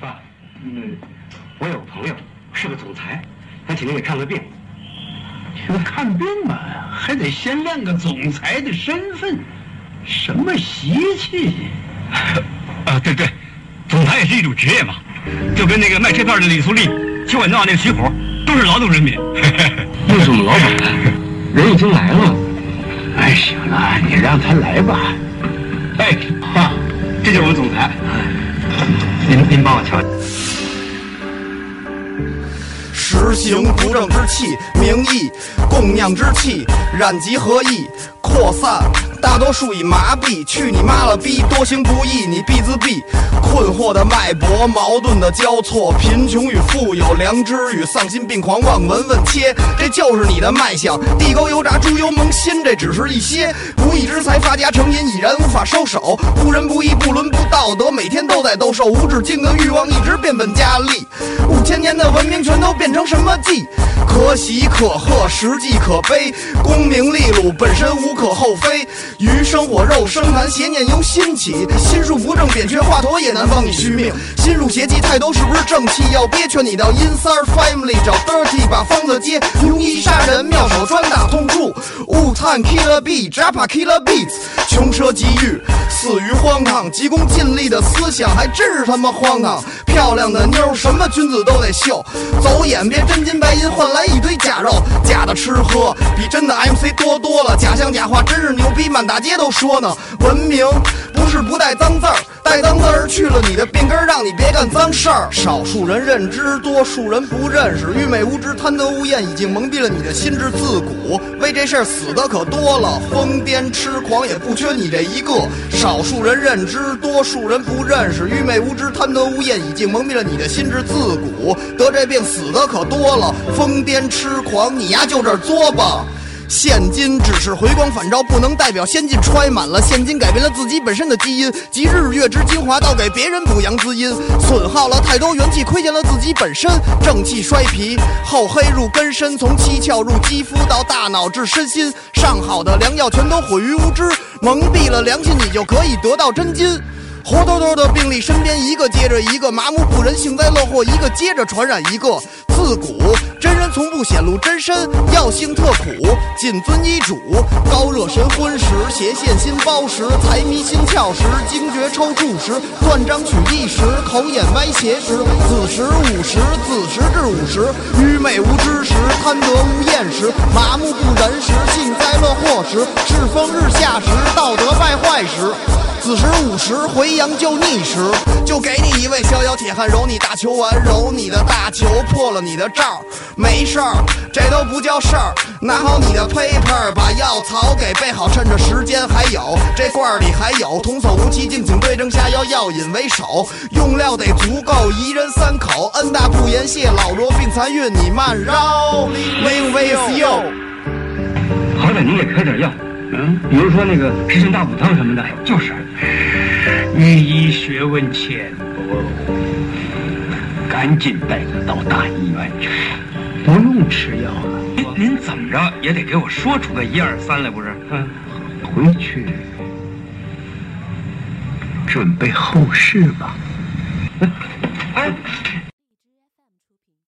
爸，嗯，我有个朋友是个总裁，他请您给看个病。这个看病嘛，还得先练个总裁的身份，什么习气？啊，对对，总裁也是一种职业嘛，就跟那个卖车票的李素丽、修管道那个徐虎，都是劳动人民。又是我们老板，人已经来了。哎，行了，你让他来吧。哎，爸，这就是我们总裁，您您帮我瞧。实行不正之气，名义供酿之气，染疾何意，扩散。大多数已麻痹，去你妈了逼！多行不义，你必自毙。困惑的脉搏，矛盾的交错，贫穷与富有，良知与丧心病狂，望闻问切，这就是你的脉象。地沟油炸，猪油蒙心，这只是一些不义之财，发家成瘾，已然无法收手。不仁不义，不伦不道德，每天都在斗兽，无止境的欲望一直变本加厉。五千年的文明全都变成什么计？可喜可贺，实际可悲。功名利禄本身无可厚非。鱼生火肉生痰，邪念由心起。心术不正，扁鹊华佗也难帮你续命。心术邪气太多，是不是正气要憋？劝你到阴三儿 family 找 dirty，把方子接。庸医杀人，妙手抓。雾探 killer beat，Japa killer beats。穷奢极欲，死于荒唐。急功近利的思想，还真是他妈荒唐。漂亮的妞，什么君子都得秀。走眼别真金白银换来一堆假肉，假的吃喝比真的 MC 多多了。假象假话真是牛逼，满大街都说呢。文明不是不带脏字儿，带脏字儿去了你的病根儿，让你别干脏事儿。少数人认知，多数人不认识。愚昧无知、贪得无厌，已经蒙蔽了你的心智。自古为这事儿死的可多了，疯癫痴狂也不缺你这一个。少数人认知，多数人不认识。愚昧无知、贪得无厌，已经蒙蔽了你的心智。自古得这病死的可多了，疯癫痴狂，你呀就这儿作吧。现今只是回光返照，不能代表先进。揣满了现金，改变了自己本身的基因，集日月之精华，倒给别人补阳滋阴，损耗了太多元气，亏欠了自己本身。正气衰脾，厚黑入根深，从七窍入肌肤到大脑至身心，上好的良药全都毁于无知，蒙蔽了良心，你就可以得到真金。活脱脱的病例身边一个接着一个，麻木不仁，幸灾乐祸一个接着传染一个。自古真人从不显露真身，药性特苦，谨遵医嘱。高热神昏时，邪现心包时，财迷心窍时，惊厥抽搐时，断章取义时，口眼歪斜时，子时午时，子时至午时，愚昧无知时，贪得无厌时，麻木不仁时，幸灾乐祸时，世风日下时，道德败坏时。子时午时回阳就逆时，就给你一位逍遥铁汉揉你大球丸，揉你的大球破了你的罩，没事儿，这都不叫事儿。拿好你的 paper，把药草给备好，趁着时间还有，这罐儿里还有，童叟无欺，敬请对症下药，药引为首，用料得足够，一人三口，恩大不言谢，老弱病残孕你慢绕，Live with you。好歹你也开点药，嗯，比如说那个十全大补汤什么的。就是，你医学问浅薄，赶紧带他到大医院去，不用吃药了。您您怎么着也得给我说出个一二三来，不是？嗯，回去准备后事吧。哎，